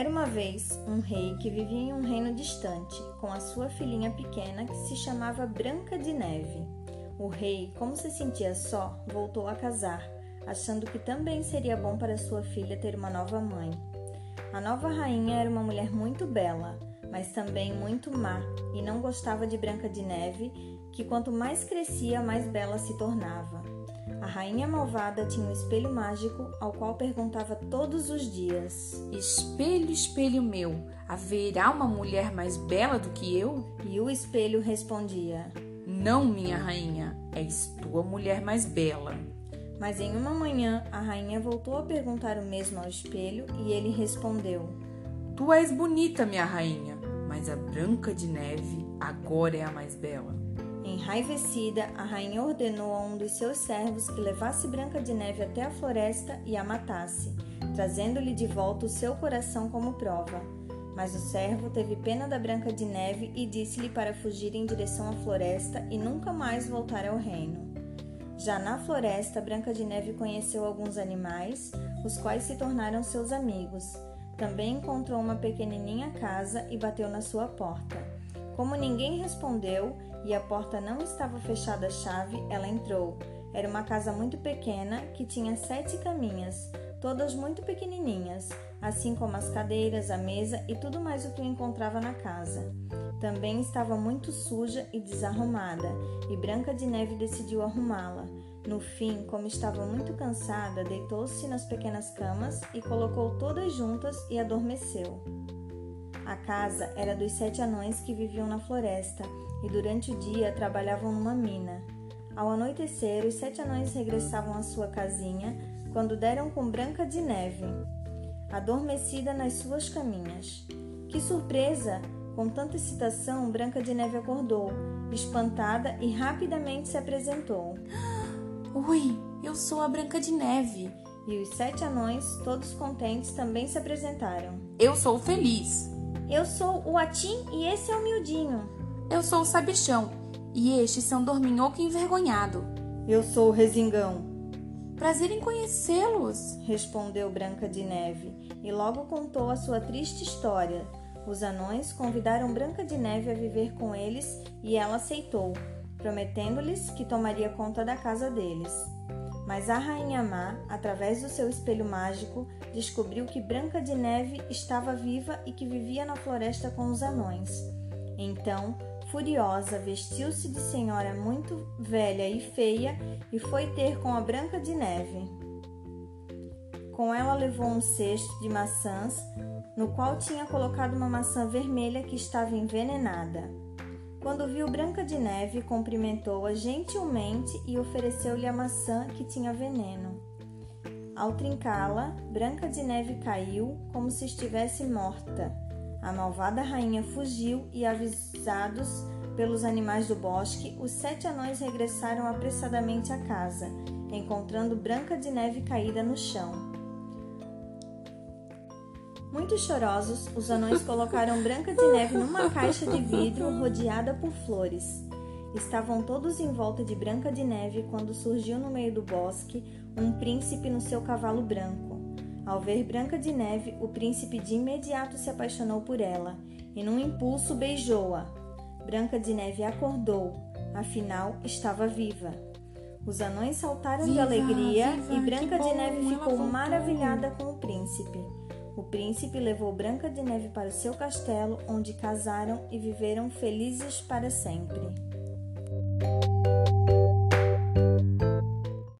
Era uma vez um rei que vivia em um reino distante, com a sua filhinha pequena que se chamava Branca de Neve. O rei, como se sentia só, voltou a casar, achando que também seria bom para sua filha ter uma nova mãe. A nova rainha era uma mulher muito bela, mas também muito má, e não gostava de Branca de Neve, que quanto mais crescia, mais bela se tornava. A rainha malvada tinha um espelho mágico ao qual perguntava todos os dias: Espelho, espelho meu, haverá uma mulher mais bela do que eu? E o espelho respondia: Não, minha rainha, és tu a mulher mais bela. Mas em uma manhã a rainha voltou a perguntar o mesmo ao espelho e ele respondeu: Tu és bonita, minha rainha, mas a Branca de Neve agora é a mais bela. Enraivecida, a rainha ordenou a um dos seus servos que levasse Branca de Neve até a floresta e a matasse, trazendo-lhe de volta o seu coração como prova. Mas o servo teve pena da Branca de Neve e disse-lhe para fugir em direção à floresta e nunca mais voltar ao reino. Já na floresta, Branca de Neve conheceu alguns animais, os quais se tornaram seus amigos. Também encontrou uma pequenininha casa e bateu na sua porta. Como ninguém respondeu, e a porta não estava fechada à chave, ela entrou. Era uma casa muito pequena que tinha sete caminhas, todas muito pequenininhas, assim como as cadeiras, a mesa e tudo mais o que encontrava na casa. Também estava muito suja e desarrumada, e Branca de Neve decidiu arrumá-la. No fim, como estava muito cansada, deitou-se nas pequenas camas e colocou todas juntas e adormeceu. A casa era dos sete anões que viviam na floresta e durante o dia trabalhavam numa mina. Ao anoitecer, os sete anões regressavam à sua casinha quando deram com Branca de Neve, adormecida nas suas caminhas. Que surpresa! Com tanta excitação, Branca de Neve acordou, espantada e rapidamente se apresentou. Oi, eu sou a Branca de Neve. E os sete anões, todos contentes, também se apresentaram. Eu sou Feliz. Eu sou o Atim e esse é o Miudinho. Eu sou o Sabichão e estes são Dorminhoco envergonhado. Eu sou o Resingão. Prazer em conhecê-los, respondeu Branca de Neve e logo contou a sua triste história. Os anões convidaram Branca de Neve a viver com eles e ela aceitou, prometendo-lhes que tomaria conta da casa deles. Mas a rainha má, através do seu espelho mágico, descobriu que Branca de Neve estava viva e que vivia na floresta com os anões. Então, furiosa, vestiu-se de senhora muito velha e feia e foi ter com a Branca de Neve. Com ela levou um cesto de maçãs, no qual tinha colocado uma maçã vermelha que estava envenenada. Quando viu Branca de Neve, cumprimentou-a gentilmente e ofereceu-lhe a maçã que tinha veneno. Ao trincá-la, Branca de Neve caiu como se estivesse morta a malvada rainha fugiu e, avisados pelos animais do bosque, os sete anões regressaram apressadamente à casa, encontrando Branca de Neve caída no chão. Muito chorosos, os anões colocaram Branca de Neve numa caixa de vidro rodeada por flores. Estavam todos em volta de Branca de Neve quando surgiu no meio do bosque um príncipe no seu cavalo branco. Ao ver Branca de Neve, o príncipe de imediato se apaixonou por ela e, num impulso, beijou-a. Branca de Neve acordou, afinal estava viva. Os anões saltaram viva, de alegria viva, e Branca de Neve ficou maravilhada com o príncipe. O príncipe levou Branca de Neve para seu castelo, onde casaram e viveram felizes para sempre.